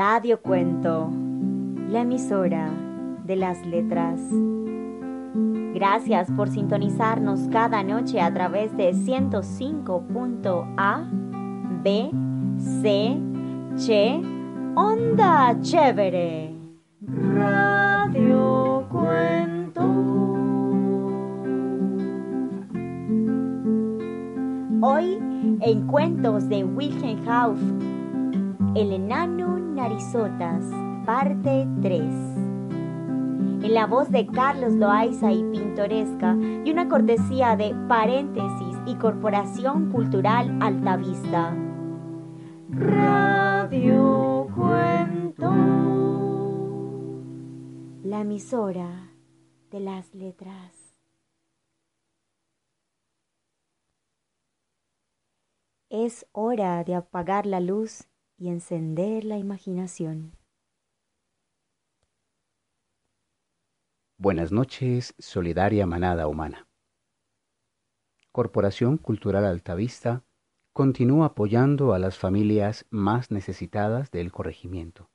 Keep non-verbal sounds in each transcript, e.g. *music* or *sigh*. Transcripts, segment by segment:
Radio Cuento, la emisora de las letras. Gracias por sintonizarnos cada noche a través de 105.a, B, C, Che, Onda Chévere. Radio Cuento. Hoy en Cuentos de Wilhelm Hauff, El enano Narizotas, parte 3. En la voz de Carlos Loaiza y Pintoresca y una cortesía de Paréntesis y Corporación Cultural Altavista. Radio Cuento. La emisora de las letras. Es hora de apagar la luz y encender la imaginación. Buenas noches, solidaria manada humana. Corporación Cultural Altavista continúa apoyando a las familias más necesitadas del corregimiento.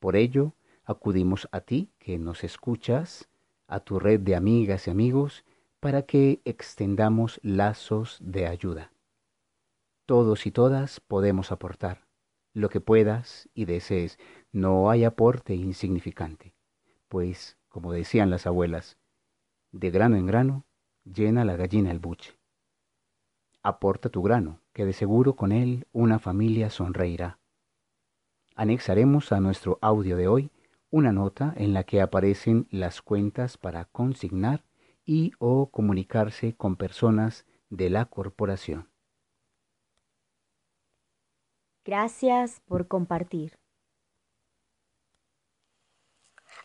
Por ello, acudimos a ti que nos escuchas, a tu red de amigas y amigos, para que extendamos lazos de ayuda. Todos y todas podemos aportar lo que puedas y desees. No hay aporte insignificante, pues, como decían las abuelas, de grano en grano llena la gallina el buche. Aporta tu grano, que de seguro con él una familia sonreirá. Anexaremos a nuestro audio de hoy una nota en la que aparecen las cuentas para consignar y o comunicarse con personas de la corporación. Gracias por compartir.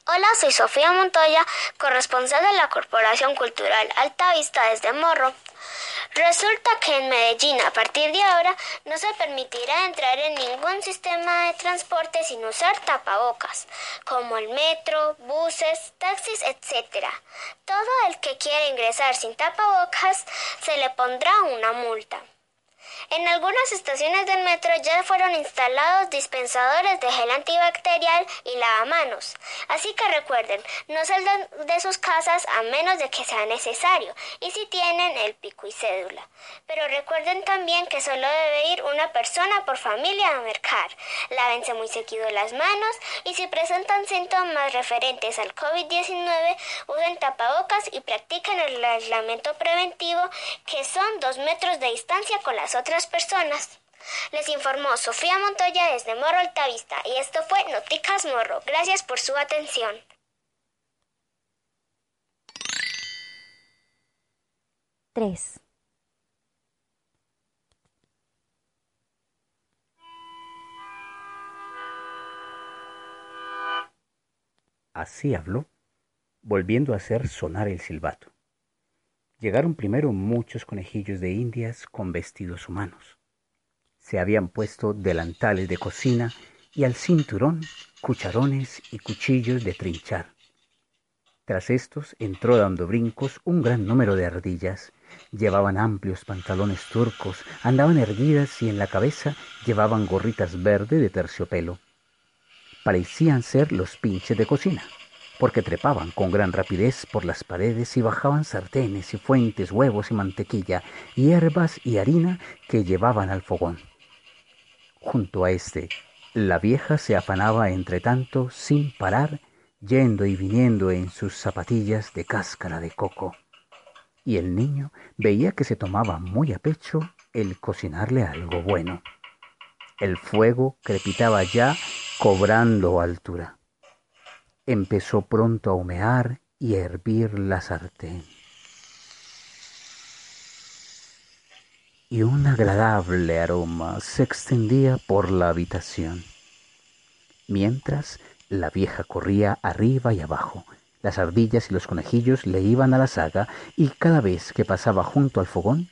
Hola, soy Sofía Montoya, corresponsal de la Corporación Cultural Alta Vista desde Morro. Resulta que en Medellín a partir de ahora no se permitirá entrar en ningún sistema de transporte sin usar tapabocas, como el metro, buses, taxis, etc. Todo el que quiera ingresar sin tapabocas se le pondrá una multa. En algunas estaciones del metro ya fueron instalados dispensadores de gel antibacterial y lavamanos. Así que recuerden, no salgan de sus casas a menos de que sea necesario y si tienen el pico y cédula. Pero recuerden también que solo debe ir una persona por familia a mercar. Lávense muy seguido las manos y si presentan síntomas referentes al COVID-19, usen tapabocas y practiquen el aislamiento preventivo que son dos metros de distancia con las otras personas. Les informó Sofía Montoya desde Morro Altavista y esto fue Noticas Morro. Gracias por su atención. Tres. Así habló, volviendo a hacer sonar el silbato. Llegaron primero muchos conejillos de indias con vestidos humanos. Se habían puesto delantales de cocina y al cinturón cucharones y cuchillos de trinchar. Tras estos entró dando brincos un gran número de ardillas. Llevaban amplios pantalones turcos, andaban erguidas y en la cabeza llevaban gorritas verdes de terciopelo. Parecían ser los pinches de cocina porque trepaban con gran rapidez por las paredes y bajaban sartenes y fuentes, huevos y mantequilla, hierbas y harina que llevaban al fogón. Junto a este, la vieja se afanaba entre tanto sin parar, yendo y viniendo en sus zapatillas de cáscara de coco. Y el niño veía que se tomaba muy a pecho el cocinarle algo bueno. El fuego crepitaba ya cobrando altura empezó pronto a humear y a hervir la sartén. Y un agradable aroma se extendía por la habitación. Mientras la vieja corría arriba y abajo, las ardillas y los conejillos le iban a la saga y cada vez que pasaba junto al fogón,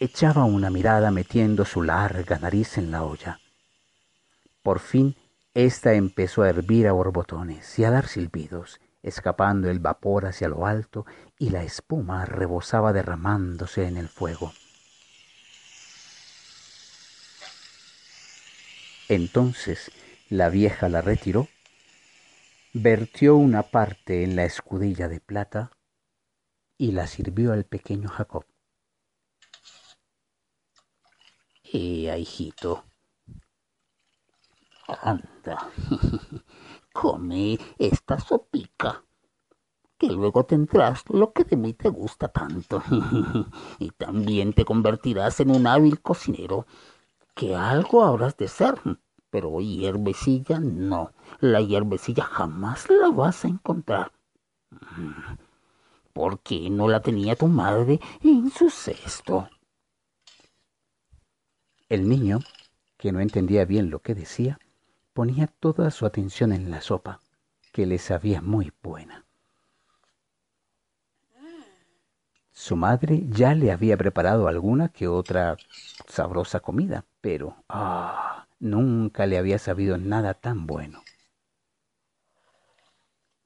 echaba una mirada metiendo su larga nariz en la olla. Por fin esta empezó a hervir a borbotones y a dar silbidos, escapando el vapor hacia lo alto y la espuma rebosaba derramándose en el fuego. Entonces La vieja la retiró, vertió una parte en la escudilla de plata y la sirvió al pequeño Jacob. ¡Eh, hijito! Anda, *laughs* come esta sopica, que luego tendrás lo que de mí te gusta tanto, *laughs* y también te convertirás en un hábil cocinero, que algo habrás de ser, pero hierbecilla no, la hierbecilla jamás la vas a encontrar. porque no la tenía tu madre en su cesto? El niño, que no entendía bien lo que decía, ponía toda su atención en la sopa, que le sabía muy buena. Su madre ya le había preparado alguna que otra sabrosa comida, pero ah, nunca le había sabido nada tan bueno.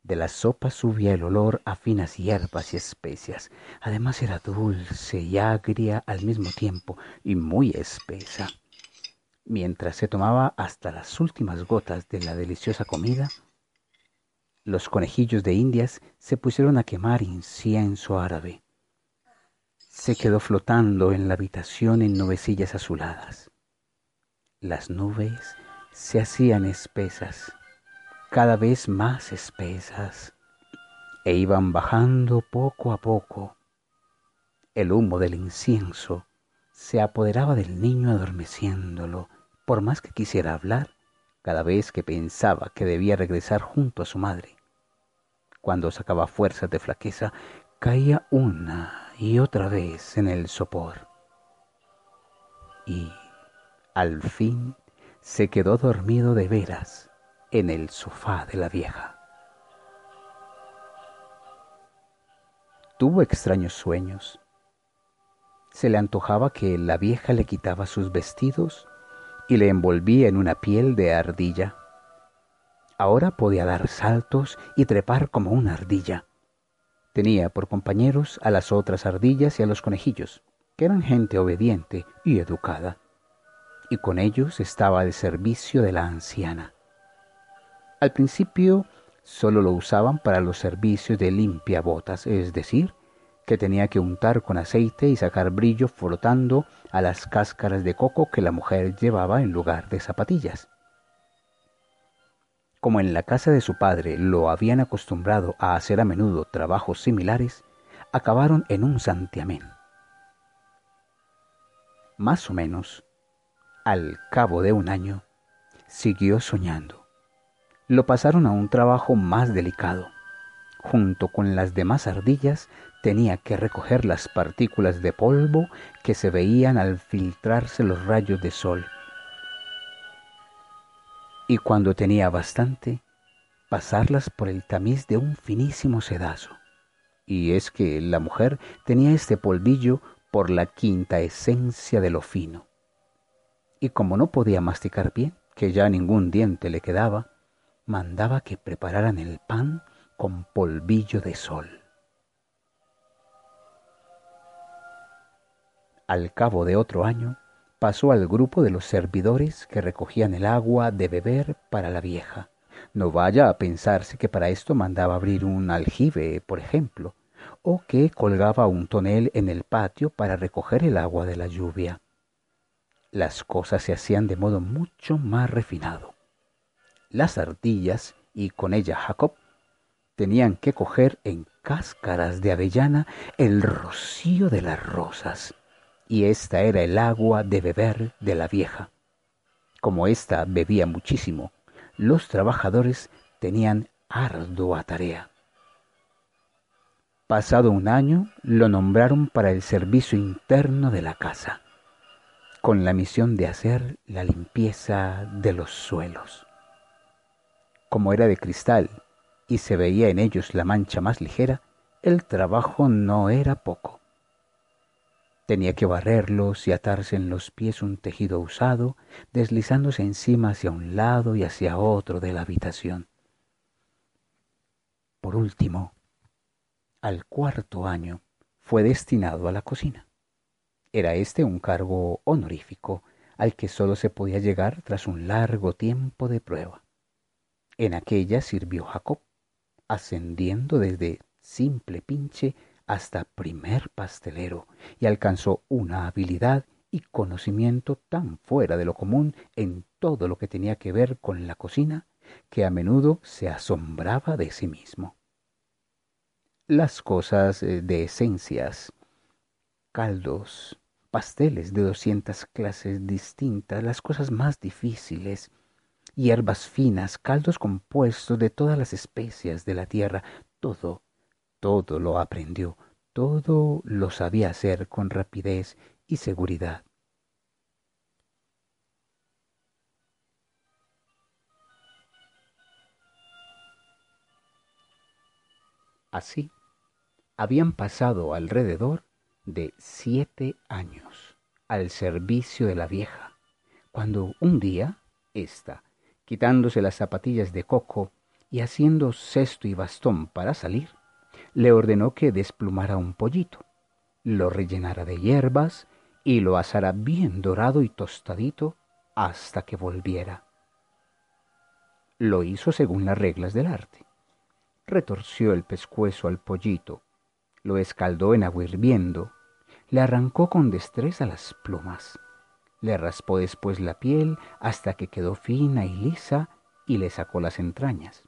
De la sopa subía el olor a finas hierbas y especias. Además era dulce y agria al mismo tiempo y muy espesa. Mientras se tomaba hasta las últimas gotas de la deliciosa comida, los conejillos de Indias se pusieron a quemar incienso árabe. Se quedó flotando en la habitación en nubecillas azuladas. Las nubes se hacían espesas, cada vez más espesas, e iban bajando poco a poco. El humo del incienso se apoderaba del niño adormeciéndolo por más que quisiera hablar, cada vez que pensaba que debía regresar junto a su madre. Cuando sacaba fuerzas de flaqueza, caía una y otra vez en el sopor. Y, al fin, se quedó dormido de veras en el sofá de la vieja. Tuvo extraños sueños. Se le antojaba que la vieja le quitaba sus vestidos y le envolvía en una piel de ardilla. Ahora podía dar saltos y trepar como una ardilla. Tenía por compañeros a las otras ardillas y a los conejillos, que eran gente obediente y educada, y con ellos estaba al servicio de la anciana. Al principio solo lo usaban para los servicios de limpia botas, es decir, que tenía que untar con aceite y sacar brillo frotando a las cáscaras de coco que la mujer llevaba en lugar de zapatillas. Como en la casa de su padre lo habían acostumbrado a hacer a menudo trabajos similares, acabaron en un santiamén. Más o menos, al cabo de un año, siguió soñando. Lo pasaron a un trabajo más delicado. Junto con las demás ardillas tenía que recoger las partículas de polvo que se veían al filtrarse los rayos de sol. Y cuando tenía bastante, pasarlas por el tamiz de un finísimo sedazo. Y es que la mujer tenía este polvillo por la quinta esencia de lo fino. Y como no podía masticar bien, que ya ningún diente le quedaba, mandaba que prepararan el pan con polvillo de sol. Al cabo de otro año, pasó al grupo de los servidores que recogían el agua de beber para la vieja. No vaya a pensarse que para esto mandaba abrir un aljibe, por ejemplo, o que colgaba un tonel en el patio para recoger el agua de la lluvia. Las cosas se hacían de modo mucho más refinado. Las ardillas, y con ellas Jacob, tenían que coger en cáscaras de avellana el rocío de las rosas y esta era el agua de beber de la vieja. Como ésta bebía muchísimo, los trabajadores tenían ardua tarea. Pasado un año, lo nombraron para el servicio interno de la casa, con la misión de hacer la limpieza de los suelos. Como era de cristal y se veía en ellos la mancha más ligera, el trabajo no era poco. Tenía que barrerlos y atarse en los pies un tejido usado, deslizándose encima hacia un lado y hacia otro de la habitación. Por último, al cuarto año, fue destinado a la cocina. Era este un cargo honorífico, al que solo se podía llegar tras un largo tiempo de prueba. En aquella sirvió Jacob, ascendiendo desde simple pinche hasta primer pastelero, y alcanzó una habilidad y conocimiento tan fuera de lo común en todo lo que tenía que ver con la cocina, que a menudo se asombraba de sí mismo. Las cosas eh, de esencias, caldos, pasteles de doscientas clases distintas, las cosas más difíciles, hierbas finas, caldos compuestos de todas las especias de la tierra, todo, todo lo aprendió, todo lo sabía hacer con rapidez y seguridad. Así, habían pasado alrededor de siete años al servicio de la vieja, cuando un día, ésta, quitándose las zapatillas de coco y haciendo cesto y bastón para salir, le ordenó que desplumara un pollito, lo rellenara de hierbas y lo asara bien dorado y tostadito hasta que volviera. Lo hizo según las reglas del arte. Retorció el pescuezo al pollito, lo escaldó en agua hirviendo, le arrancó con destreza las plumas, le raspó después la piel hasta que quedó fina y lisa y le sacó las entrañas.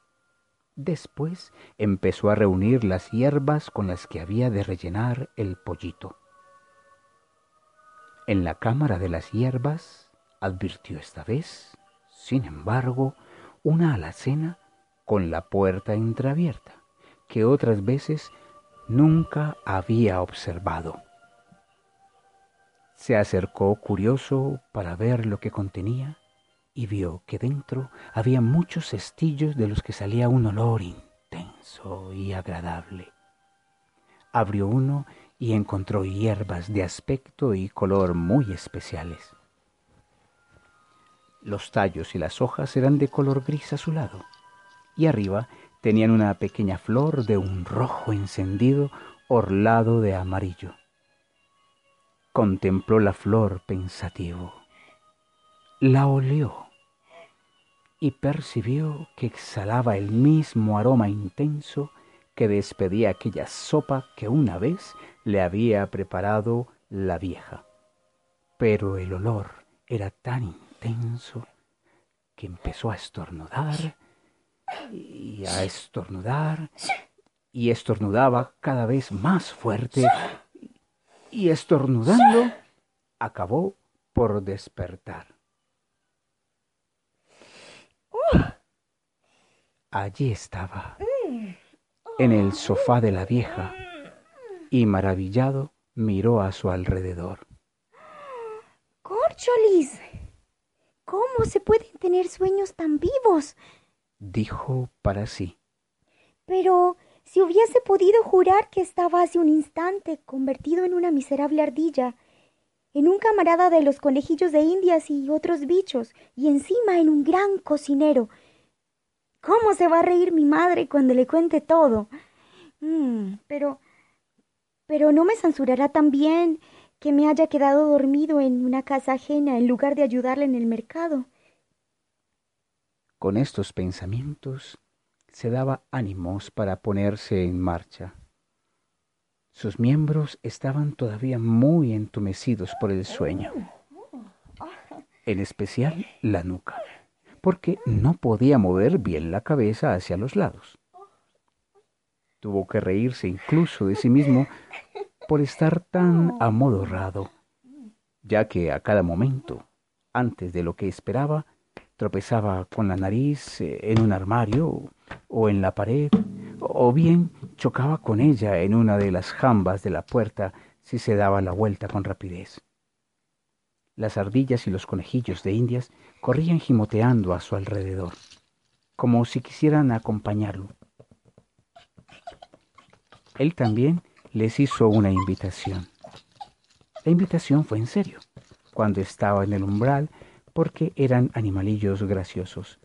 Después empezó a reunir las hierbas con las que había de rellenar el pollito. En la cámara de las hierbas advirtió esta vez, sin embargo, una alacena con la puerta entreabierta, que otras veces nunca había observado. Se acercó curioso para ver lo que contenía y vio que dentro había muchos cestillos de los que salía un olor intenso y agradable. Abrió uno y encontró hierbas de aspecto y color muy especiales. Los tallos y las hojas eran de color gris azulado, y arriba tenían una pequeña flor de un rojo encendido orlado de amarillo. Contempló la flor pensativo, la olió y percibió que exhalaba el mismo aroma intenso que despedía aquella sopa que una vez le había preparado la vieja. Pero el olor era tan intenso que empezó a estornudar y a estornudar y estornudaba cada vez más fuerte y estornudando acabó por despertar. Allí estaba, en el sofá de la vieja, y maravillado miró a su alrededor. Corcholis, ¿cómo se pueden tener sueños tan vivos? dijo para sí. Pero si hubiese podido jurar que estaba hace un instante convertido en una miserable ardilla, en un camarada de los conejillos de indias y otros bichos, y encima en un gran cocinero. ¿Cómo se va a reír mi madre cuando le cuente todo? Mm, pero. pero no me censurará también que me haya quedado dormido en una casa ajena en lugar de ayudarle en el mercado. Con estos pensamientos se daba ánimos para ponerse en marcha. Sus miembros estaban todavía muy entumecidos por el sueño, en especial la nuca, porque no podía mover bien la cabeza hacia los lados. Tuvo que reírse incluso de sí mismo por estar tan amodorrado, ya que a cada momento, antes de lo que esperaba, tropezaba con la nariz eh, en un armario o en la pared, o bien chocaba con ella en una de las jambas de la puerta si se daba la vuelta con rapidez. Las ardillas y los conejillos de indias corrían gimoteando a su alrededor, como si quisieran acompañarlo. Él también les hizo una invitación. La invitación fue en serio. Cuando estaba en el umbral, porque eran animalillos graciosos,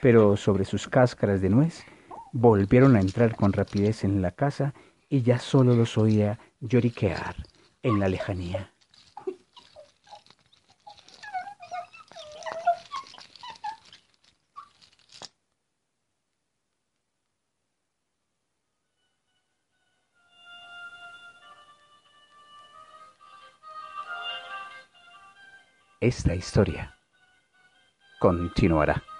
pero sobre sus cáscaras de nuez Volvieron a entrar con rapidez en la casa y ya solo los oía lloriquear en la lejanía. Esta historia continuará.